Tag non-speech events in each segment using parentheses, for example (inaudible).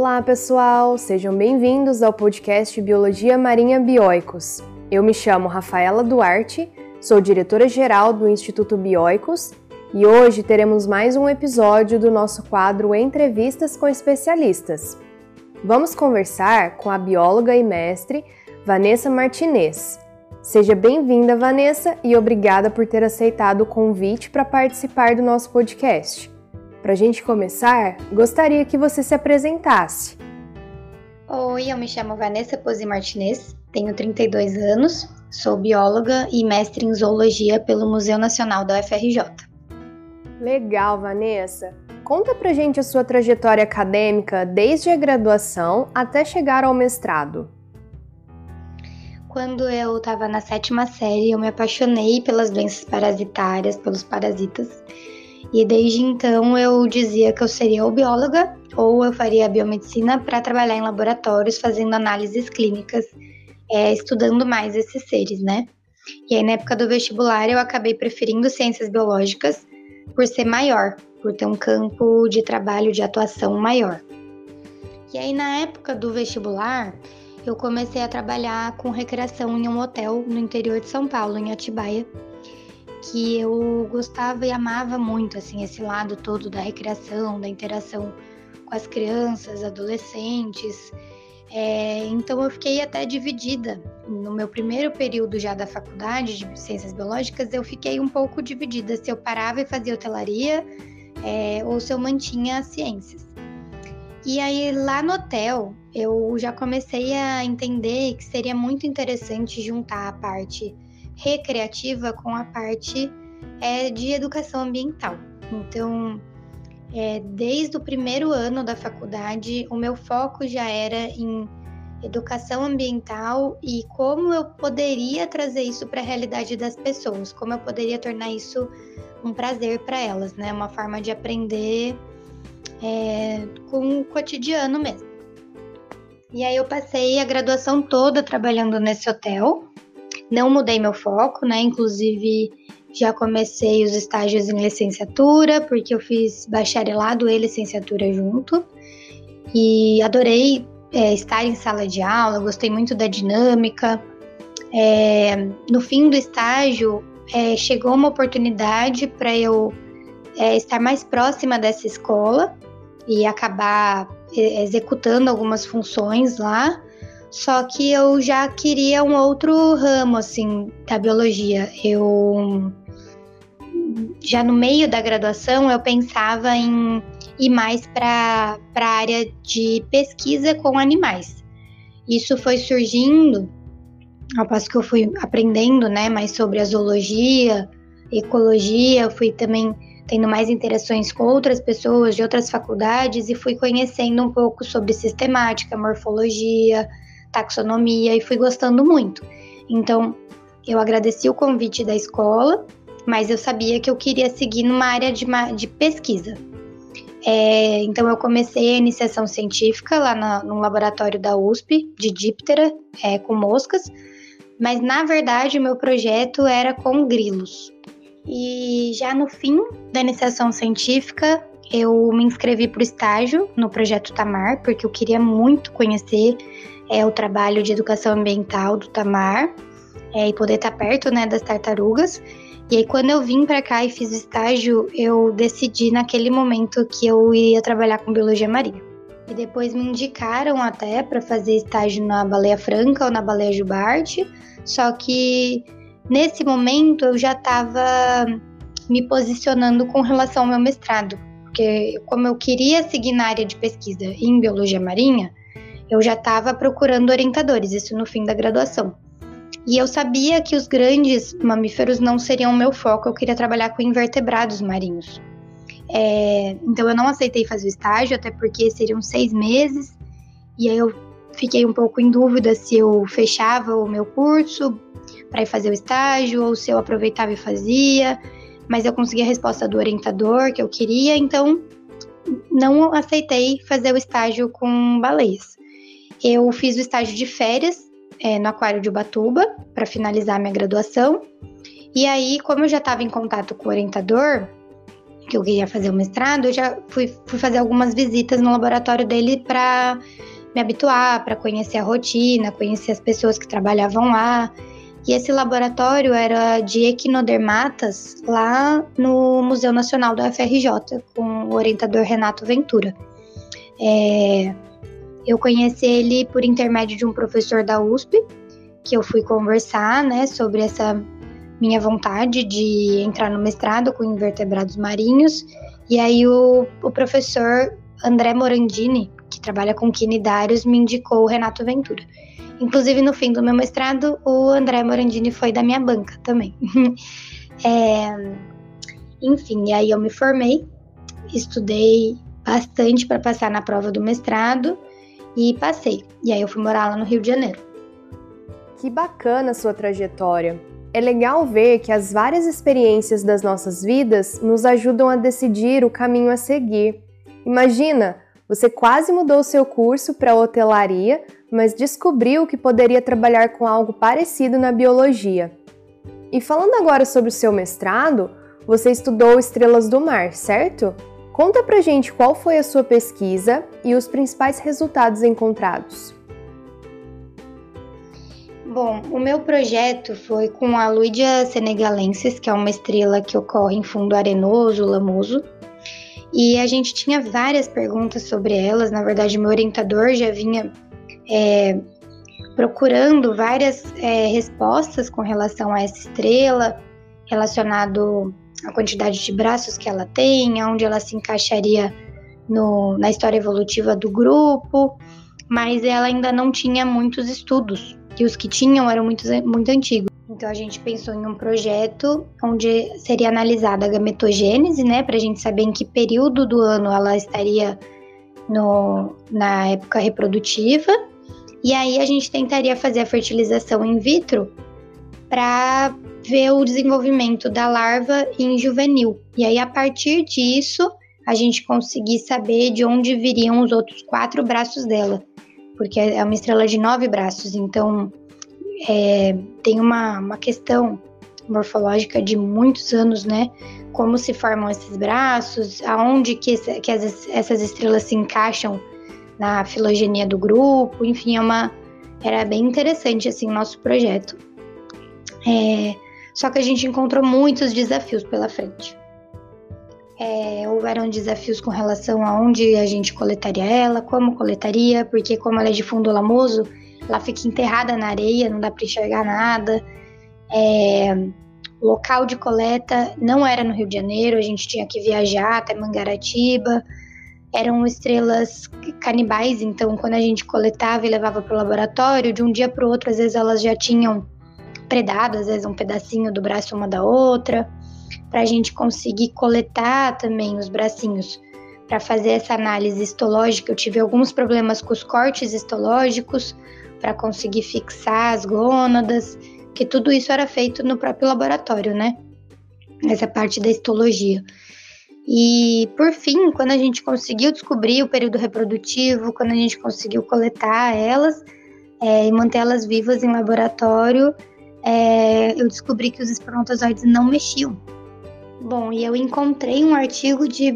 Olá, pessoal! Sejam bem-vindos ao podcast Biologia Marinha Bioicos. Eu me chamo Rafaela Duarte, sou diretora-geral do Instituto Bioicos e hoje teremos mais um episódio do nosso quadro Entrevistas com Especialistas. Vamos conversar com a bióloga e mestre Vanessa Martinez. Seja bem-vinda, Vanessa, e obrigada por ter aceitado o convite para participar do nosso podcast. Para a gente começar, gostaria que você se apresentasse. Oi, eu me chamo Vanessa Pozzi Martinez, tenho 32 anos, sou bióloga e mestre em zoologia pelo Museu Nacional da UFRJ. Legal, Vanessa. Conta pra gente a sua trajetória acadêmica desde a graduação até chegar ao mestrado. Quando eu estava na sétima série, eu me apaixonei pelas doenças parasitárias, pelos parasitas, e desde então eu dizia que eu seria ou bióloga ou eu faria biomedicina para trabalhar em laboratórios fazendo análises clínicas, é, estudando mais esses seres, né? E aí na época do vestibular eu acabei preferindo ciências biológicas por ser maior, por ter um campo de trabalho de atuação maior. E aí na época do vestibular eu comecei a trabalhar com recreação em um hotel no interior de São Paulo, em Atibaia que eu gostava e amava muito, assim, esse lado todo da recreação, da interação com as crianças, adolescentes. É, então eu fiquei até dividida. No meu primeiro período já da faculdade de ciências biológicas, eu fiquei um pouco dividida se eu parava e fazia hotelaria é, ou se eu mantinha as ciências. E aí lá no hotel eu já comecei a entender que seria muito interessante juntar a parte recreativa com a parte é, de educação ambiental. Então, é, desde o primeiro ano da faculdade, o meu foco já era em educação ambiental e como eu poderia trazer isso para a realidade das pessoas, como eu poderia tornar isso um prazer para elas, né? Uma forma de aprender é, com o cotidiano mesmo. E aí eu passei a graduação toda trabalhando nesse hotel, não mudei meu foco, né? Inclusive, já comecei os estágios em licenciatura, porque eu fiz bacharelado e licenciatura junto. E adorei é, estar em sala de aula, gostei muito da dinâmica. É, no fim do estágio, é, chegou uma oportunidade para eu é, estar mais próxima dessa escola e acabar é, executando algumas funções lá. Só que eu já queria um outro ramo, assim, da biologia. Eu. Já no meio da graduação, eu pensava em ir mais para a área de pesquisa com animais. Isso foi surgindo ao passo que eu fui aprendendo né, mais sobre a zoologia, ecologia, fui também tendo mais interações com outras pessoas de outras faculdades e fui conhecendo um pouco sobre sistemática, morfologia, taxonomia e fui gostando muito. Então, eu agradeci o convite da escola, mas eu sabia que eu queria seguir numa área de, de pesquisa. É, então, eu comecei a iniciação científica lá na, no laboratório da USP, de díptera, é, com moscas, mas na verdade o meu projeto era com grilos. E já no fim da iniciação científica, eu me inscrevi para o estágio no projeto Tamar, porque eu queria muito conhecer é o trabalho de educação ambiental do Tamar é, e poder estar perto né, das tartarugas. E aí, quando eu vim para cá e fiz o estágio, eu decidi naquele momento que eu iria trabalhar com biologia marinha. E depois me indicaram até para fazer estágio na baleia franca ou na baleia jubarte, só que nesse momento eu já estava me posicionando com relação ao meu mestrado, porque como eu queria seguir na área de pesquisa em biologia marinha, eu já estava procurando orientadores, isso no fim da graduação. E eu sabia que os grandes mamíferos não seriam meu foco, eu queria trabalhar com invertebrados marinhos. É, então eu não aceitei fazer o estágio, até porque seriam seis meses, e aí eu fiquei um pouco em dúvida se eu fechava o meu curso para ir fazer o estágio ou se eu aproveitava e fazia, mas eu consegui a resposta do orientador que eu queria, então não aceitei fazer o estágio com baleias. Eu fiz o estágio de férias é, no Aquário de Ubatuba para finalizar minha graduação. E aí, como eu já estava em contato com o orientador, que eu queria fazer o mestrado, eu já fui, fui fazer algumas visitas no laboratório dele para me habituar, para conhecer a rotina, conhecer as pessoas que trabalhavam lá. E esse laboratório era de equinodermatas lá no Museu Nacional do UFRJ, com o orientador Renato Ventura. É, eu conheci ele por intermédio de um professor da USP, que eu fui conversar né, sobre essa minha vontade de entrar no mestrado com invertebrados marinhos. E aí o, o professor André Morandini, que trabalha com quinidários, me indicou o Renato Ventura. Inclusive, no fim do meu mestrado, o André Morandini foi da minha banca também. (laughs) é, enfim, e aí eu me formei, estudei bastante para passar na prova do mestrado e passei. E aí eu fui morar lá no Rio de Janeiro. Que bacana a sua trajetória. É legal ver que as várias experiências das nossas vidas nos ajudam a decidir o caminho a seguir. Imagina, você quase mudou seu curso para hotelaria, mas descobriu que poderia trabalhar com algo parecido na biologia. E falando agora sobre o seu mestrado, você estudou estrelas do mar, certo? Conta pra gente qual foi a sua pesquisa e os principais resultados encontrados. Bom, o meu projeto foi com a Luidia senegalensis, que é uma estrela que ocorre em fundo arenoso, lamoso. E a gente tinha várias perguntas sobre elas. Na verdade, meu orientador já vinha é, procurando várias é, respostas com relação a essa estrela, relacionado à quantidade de braços que ela tem, aonde ela se encaixaria no, na história evolutiva do grupo, mas ela ainda não tinha muitos estudos e os que tinham eram muito, muito antigos. Então a gente pensou em um projeto onde seria analisada a gametogênese, né, para a gente saber em que período do ano ela estaria no, na época reprodutiva. E aí a gente tentaria fazer a fertilização in vitro para ver o desenvolvimento da larva em juvenil. E aí a partir disso a gente conseguir saber de onde viriam os outros quatro braços dela porque é uma estrela de nove braços, então é, tem uma, uma questão morfológica de muitos anos, né? Como se formam esses braços, aonde que, que as, essas estrelas se encaixam na filogenia do grupo, enfim, é uma, era bem interessante assim o nosso projeto. É, só que a gente encontrou muitos desafios pela frente. É, houveram desafios com relação a onde a gente coletaria ela, como coletaria, porque como ela é de fundo lamoso, ela fica enterrada na areia, não dá para enxergar nada. É, local de coleta não era no Rio de Janeiro, a gente tinha que viajar até Mangaratiba. Eram estrelas canibais, então quando a gente coletava e levava para o laboratório, de um dia para o outro, às vezes elas já tinham predado, às vezes um pedacinho do braço uma da outra para a gente conseguir coletar também os bracinhos. Para fazer essa análise histológica, eu tive alguns problemas com os cortes histológicos para conseguir fixar as gônadas, que tudo isso era feito no próprio laboratório, né? Essa parte da histologia. E por fim, quando a gente conseguiu descobrir o período reprodutivo, quando a gente conseguiu coletar elas é, e mantê-las vivas em laboratório, é, eu descobri que os espermatozoides não mexiam. Bom, e eu encontrei um artigo de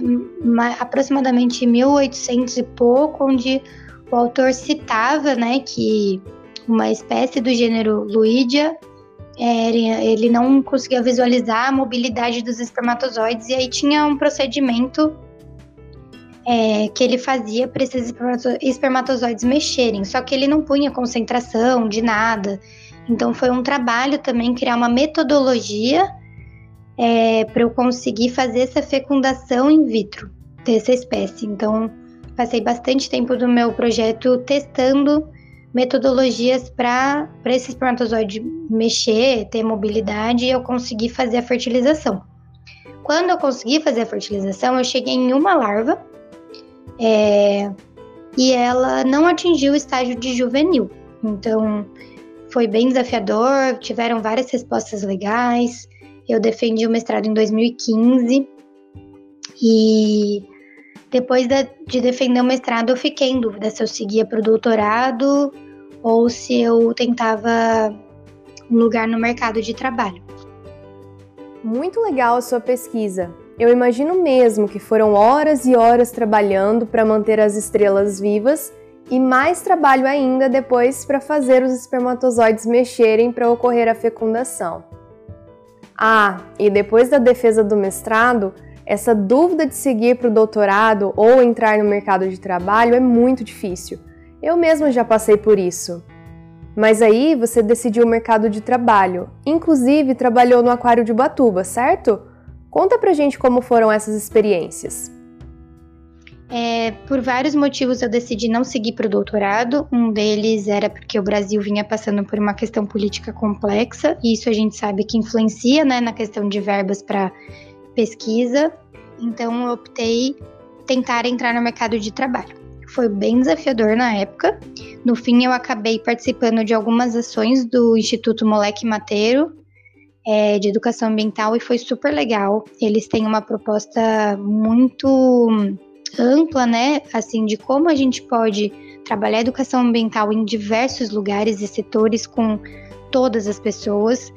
aproximadamente 1800 e pouco, onde o autor citava, né, que uma espécie do gênero Luidia, é, ele não conseguia visualizar a mobilidade dos espermatozoides e aí tinha um procedimento é, que ele fazia para esses espermatozoides mexerem, só que ele não punha concentração de nada. Então foi um trabalho também criar uma metodologia é, para eu conseguir fazer essa fecundação in vitro dessa espécie. Então, passei bastante tempo do meu projeto testando metodologias para esse espermatozoide mexer, ter mobilidade e eu conseguir fazer a fertilização. Quando eu consegui fazer a fertilização, eu cheguei em uma larva é, e ela não atingiu o estágio de juvenil. Então, foi bem desafiador, tiveram várias respostas legais. Eu defendi o mestrado em 2015 e depois de defender o mestrado eu fiquei em dúvida se eu seguia para o doutorado ou se eu tentava um lugar no mercado de trabalho. Muito legal a sua pesquisa. eu imagino mesmo que foram horas e horas trabalhando para manter as estrelas vivas e mais trabalho ainda depois para fazer os espermatozoides mexerem para ocorrer a fecundação. Ah, e depois da defesa do mestrado, essa dúvida de seguir para o doutorado ou entrar no mercado de trabalho é muito difícil. Eu mesma já passei por isso. Mas aí você decidiu o mercado de trabalho, inclusive trabalhou no Aquário de Ubatuba, certo? Conta pra gente como foram essas experiências. É, por vários motivos eu decidi não seguir para o doutorado. Um deles era porque o Brasil vinha passando por uma questão política complexa, e isso a gente sabe que influencia né, na questão de verbas para pesquisa. Então eu optei tentar entrar no mercado de trabalho. Foi bem desafiador na época. No fim, eu acabei participando de algumas ações do Instituto Moleque Mateiro, é, de educação ambiental e foi super legal. Eles têm uma proposta muito ampla, né? Assim, de como a gente pode trabalhar educação ambiental em diversos lugares e setores com todas as pessoas.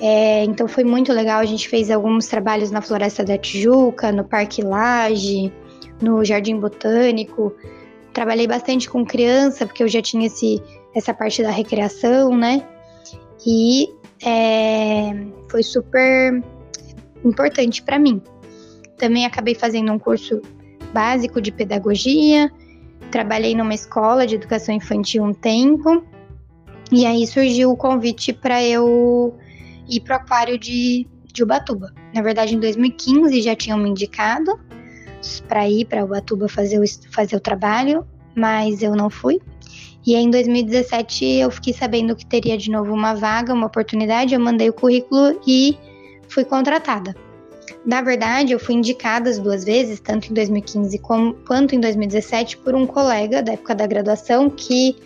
É, então foi muito legal. A gente fez alguns trabalhos na Floresta da Tijuca, no Parque Lage, no Jardim Botânico. Trabalhei bastante com criança, porque eu já tinha esse, essa parte da recreação, né? E é, foi super importante para mim. Também acabei fazendo um curso básico de pedagogia, trabalhei numa escola de educação infantil um tempo, e aí surgiu o convite para eu ir para o aquário de, de Ubatuba. Na verdade, em 2015 já tinham me indicado para ir para Ubatuba fazer o, fazer o trabalho, mas eu não fui. E aí, em 2017 eu fiquei sabendo que teria de novo uma vaga, uma oportunidade, eu mandei o currículo e fui contratada. Na verdade, eu fui indicada as duas vezes, tanto em 2015 como, quanto em 2017, por um colega da época da graduação que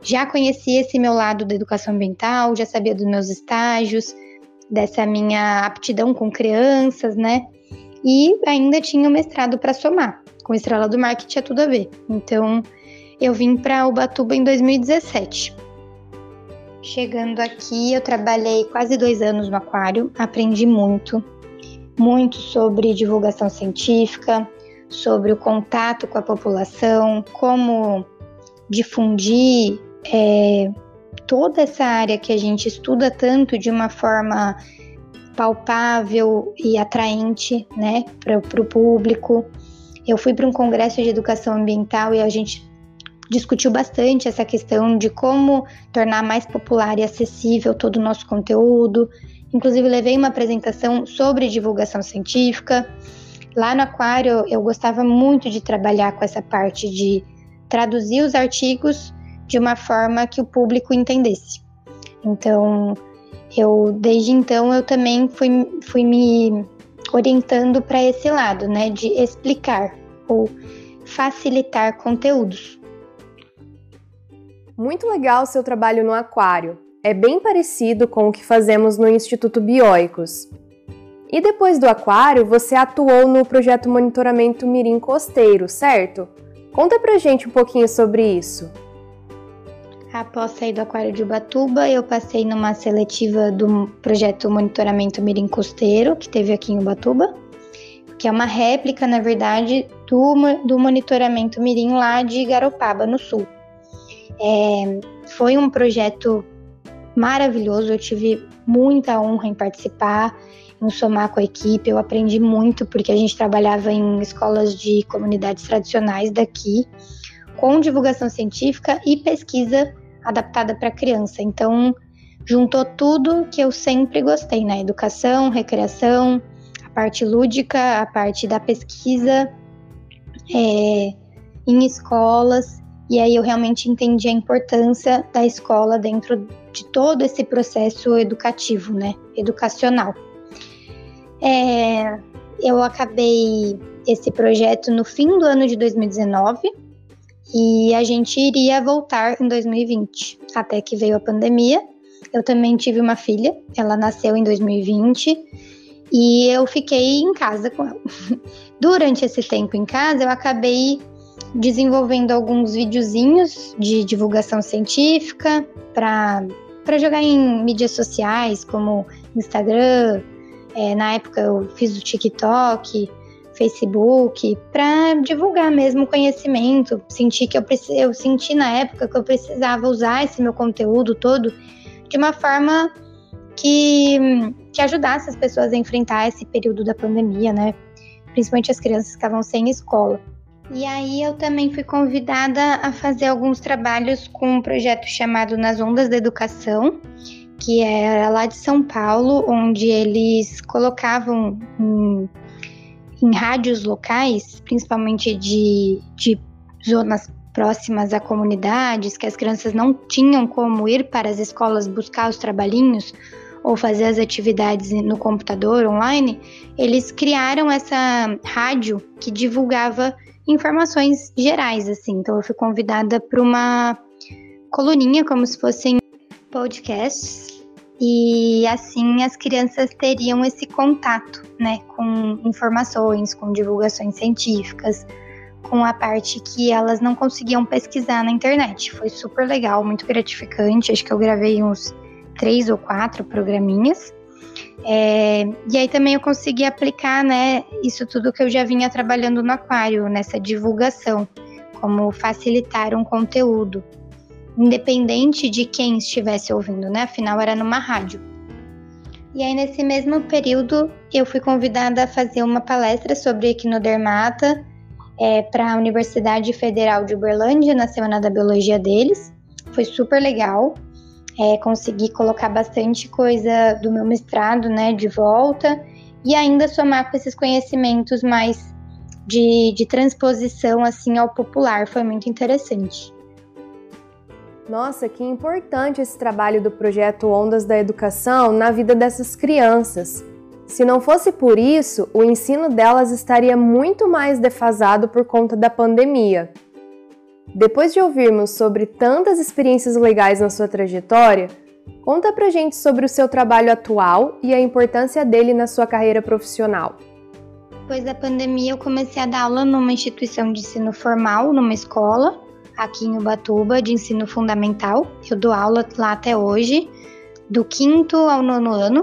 já conhecia esse meu lado da educação ambiental, já sabia dos meus estágios, dessa minha aptidão com crianças, né? E ainda tinha o mestrado para somar. Com Estrela do Mar, que tinha tudo a ver. Então, eu vim para Ubatuba em 2017. Chegando aqui, eu trabalhei quase dois anos no aquário, aprendi muito, muito sobre divulgação científica, sobre o contato com a população, como difundir é, toda essa área que a gente estuda tanto de uma forma palpável e atraente né, para o público. Eu fui para um congresso de educação ambiental e a gente discutiu bastante essa questão de como tornar mais popular e acessível todo o nosso conteúdo. Inclusive, levei uma apresentação sobre divulgação científica. Lá no Aquário, eu gostava muito de trabalhar com essa parte de traduzir os artigos de uma forma que o público entendesse. Então, eu desde então eu também fui, fui me orientando para esse lado, né, de explicar ou facilitar conteúdos. Muito legal seu trabalho no aquário. É bem parecido com o que fazemos no Instituto Bioicos. E depois do aquário, você atuou no projeto Monitoramento Mirim Costeiro, certo? Conta pra gente um pouquinho sobre isso. Após sair do aquário de Ubatuba, eu passei numa seletiva do projeto Monitoramento Mirim Costeiro, que teve aqui em Ubatuba, que é uma réplica, na verdade, do, do monitoramento Mirim lá de Garopaba, no sul. É, foi um projeto maravilhoso, eu tive muita honra em participar, em somar com a equipe, eu aprendi muito porque a gente trabalhava em escolas de comunidades tradicionais daqui, com divulgação científica e pesquisa adaptada para criança. Então, juntou tudo que eu sempre gostei, né? Educação, recreação, a parte lúdica, a parte da pesquisa é, em escolas e aí eu realmente entendi a importância da escola dentro de todo esse processo educativo, né? Educacional. É, eu acabei esse projeto no fim do ano de 2019 e a gente iria voltar em 2020, até que veio a pandemia. Eu também tive uma filha, ela nasceu em 2020 e eu fiquei em casa com ela. (laughs) Durante esse tempo em casa, eu acabei desenvolvendo alguns videozinhos de divulgação científica para jogar em mídias sociais como Instagram, É, na época eu fiz o TikTok, Facebook, para divulgar mesmo conhecimento. Senti que eu, eu senti na época que eu precisava usar esse meu conteúdo todo de uma forma que, que ajudasse as pessoas a enfrentar esse período da pandemia, né? Principalmente as crianças que estavam sem escola. E aí eu também fui convidada a fazer alguns trabalhos com um projeto chamado Nas Ondas da Educação, que era lá de São Paulo, onde eles colocavam em, em rádios locais, principalmente de, de zonas próximas a comunidades, que as crianças não tinham como ir para as escolas buscar os trabalhinhos ou fazer as atividades no computador online, eles criaram essa rádio que divulgava informações gerais, assim. Então eu fui convidada para uma coluninha, como se fossem podcasts, e assim as crianças teriam esse contato, né, com informações, com divulgações científicas, com a parte que elas não conseguiam pesquisar na internet. Foi super legal, muito gratificante. Acho que eu gravei uns três ou quatro programinhas. É, e aí também eu consegui aplicar, né, isso tudo que eu já vinha trabalhando no aquário, nessa divulgação, como facilitar um conteúdo, independente de quem estivesse ouvindo, né? Afinal era numa rádio. E aí nesse mesmo período eu fui convidada a fazer uma palestra sobre equinodermata é, para a Universidade Federal de Uberlândia na semana da biologia deles. Foi super legal é, conseguir colocar bastante coisa do meu mestrado, né, de volta e ainda somar com esses conhecimentos mais de, de transposição assim ao popular, foi muito interessante. Nossa, que importante esse trabalho do projeto Ondas da Educação na vida dessas crianças. Se não fosse por isso, o ensino delas estaria muito mais defasado por conta da pandemia. Depois de ouvirmos sobre tantas experiências legais na sua trajetória, conta pra gente sobre o seu trabalho atual e a importância dele na sua carreira profissional. Depois da pandemia, eu comecei a dar aula numa instituição de ensino formal, numa escola, aqui em Ubatuba, de ensino fundamental. Eu dou aula lá até hoje, do quinto ao nono ano.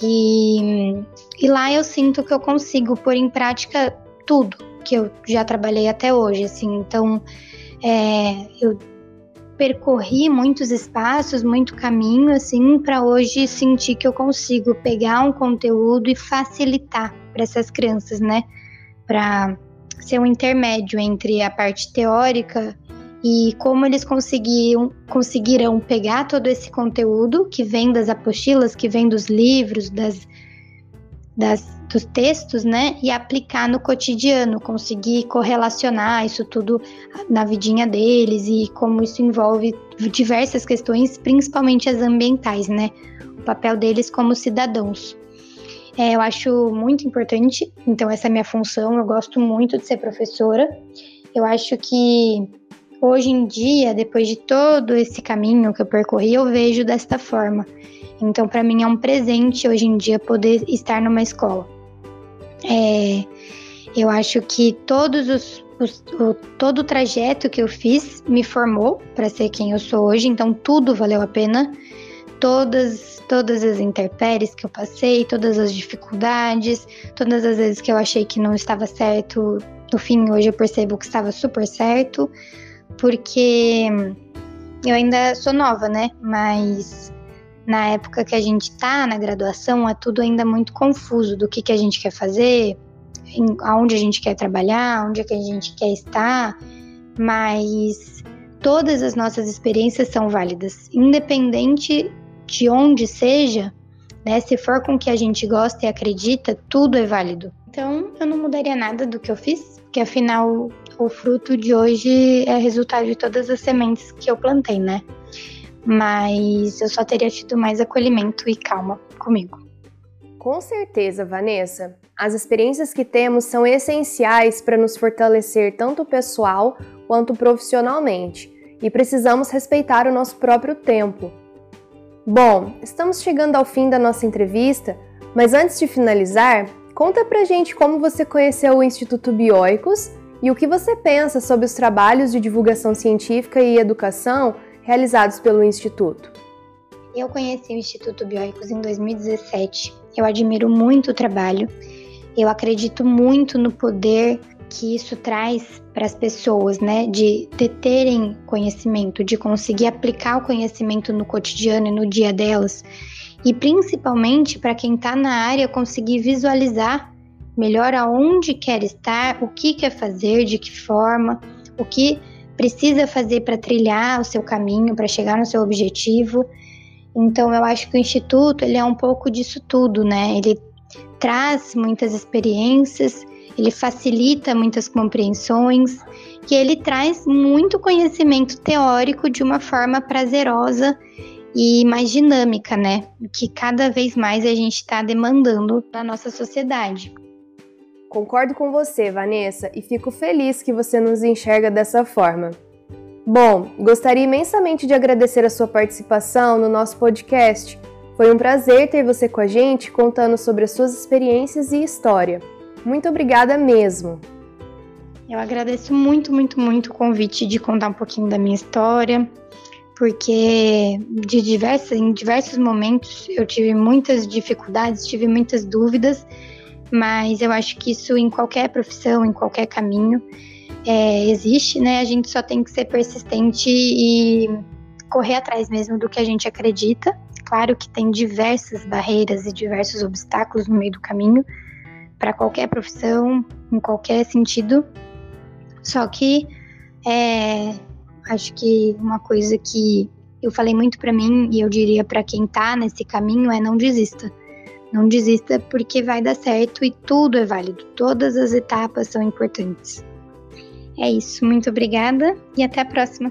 E, e lá eu sinto que eu consigo pôr em prática tudo que eu já trabalhei até hoje, assim. Então, é, eu percorri muitos espaços, muito caminho, assim, para hoje sentir que eu consigo pegar um conteúdo e facilitar para essas crianças, né? Para ser um intermédio entre a parte teórica e como eles conseguiam, conseguirão pegar todo esse conteúdo que vem das apostilas, que vem dos livros, das, das dos textos, né, e aplicar no cotidiano, conseguir correlacionar isso tudo na vidinha deles e como isso envolve diversas questões, principalmente as ambientais, né, o papel deles como cidadãos. É, eu acho muito importante, então essa é a minha função, eu gosto muito de ser professora. Eu acho que hoje em dia, depois de todo esse caminho que eu percorri, eu vejo desta forma. Então, para mim é um presente hoje em dia poder estar numa escola. É, eu acho que todos os, os o, todo o trajeto que eu fiz me formou para ser quem eu sou hoje, então tudo valeu a pena. Todas, todas as intempéries que eu passei, todas as dificuldades, todas as vezes que eu achei que não estava certo, no fim hoje eu percebo que estava super certo, porque eu ainda sou nova, né? Mas na época que a gente está na graduação, é tudo ainda muito confuso do que, que a gente quer fazer, em, aonde a gente quer trabalhar, onde é que a gente quer estar, mas todas as nossas experiências são válidas, independente de onde seja, né? Se for com que a gente gosta e acredita, tudo é válido. Então, eu não mudaria nada do que eu fiz, porque afinal o fruto de hoje é resultado de todas as sementes que eu plantei, né? mas eu só teria tido mais acolhimento e calma comigo. Com certeza, Vanessa. As experiências que temos são essenciais para nos fortalecer tanto pessoal quanto profissionalmente e precisamos respeitar o nosso próprio tempo. Bom, estamos chegando ao fim da nossa entrevista, mas antes de finalizar, conta pra gente como você conheceu o Instituto Bioicos e o que você pensa sobre os trabalhos de divulgação científica e educação realizados pelo Instituto. Eu conheci o Instituto Bioicos em 2017. Eu admiro muito o trabalho. Eu acredito muito no poder que isso traz para as pessoas, né? De, de terem conhecimento, de conseguir aplicar o conhecimento no cotidiano e no dia delas. E principalmente para quem está na área conseguir visualizar melhor aonde quer estar, o que quer fazer, de que forma, o que precisa fazer para trilhar o seu caminho, para chegar no seu objetivo. Então eu acho que o instituto ele é um pouco disso tudo, né? Ele traz muitas experiências, ele facilita muitas compreensões e ele traz muito conhecimento teórico de uma forma prazerosa e mais dinâmica, né? Que cada vez mais a gente está demandando na nossa sociedade. Concordo com você, Vanessa, e fico feliz que você nos enxerga dessa forma. Bom, gostaria imensamente de agradecer a sua participação no nosso podcast. Foi um prazer ter você com a gente contando sobre as suas experiências e história. Muito obrigada mesmo. Eu agradeço muito, muito, muito o convite de contar um pouquinho da minha história, porque de diversas, em diversos momentos eu tive muitas dificuldades, tive muitas dúvidas mas eu acho que isso em qualquer profissão, em qualquer caminho, é, existe, né? A gente só tem que ser persistente e correr atrás mesmo do que a gente acredita. Claro que tem diversas barreiras e diversos obstáculos no meio do caminho para qualquer profissão, em qualquer sentido. Só que é, acho que uma coisa que eu falei muito para mim e eu diria para quem tá nesse caminho é não desista. Não desista porque vai dar certo e tudo é válido, todas as etapas são importantes. É isso, muito obrigada e até a próxima.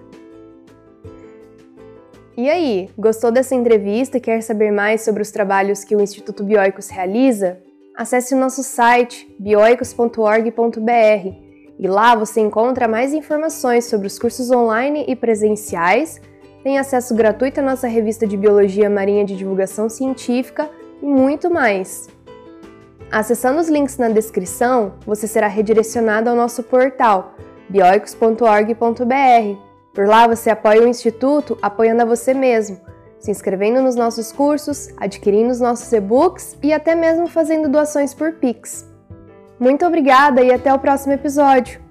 E aí, gostou dessa entrevista e quer saber mais sobre os trabalhos que o Instituto Bioicos realiza? Acesse o nosso site bioicos.org.br e lá você encontra mais informações sobre os cursos online e presenciais, tem acesso gratuito à nossa revista de Biologia Marinha de Divulgação Científica e muito mais. Acessando os links na descrição, você será redirecionado ao nosso portal bioicos.org.br. Por lá você apoia o Instituto apoiando a você mesmo, se inscrevendo nos nossos cursos, adquirindo os nossos e-books e até mesmo fazendo doações por Pix. Muito obrigada e até o próximo episódio!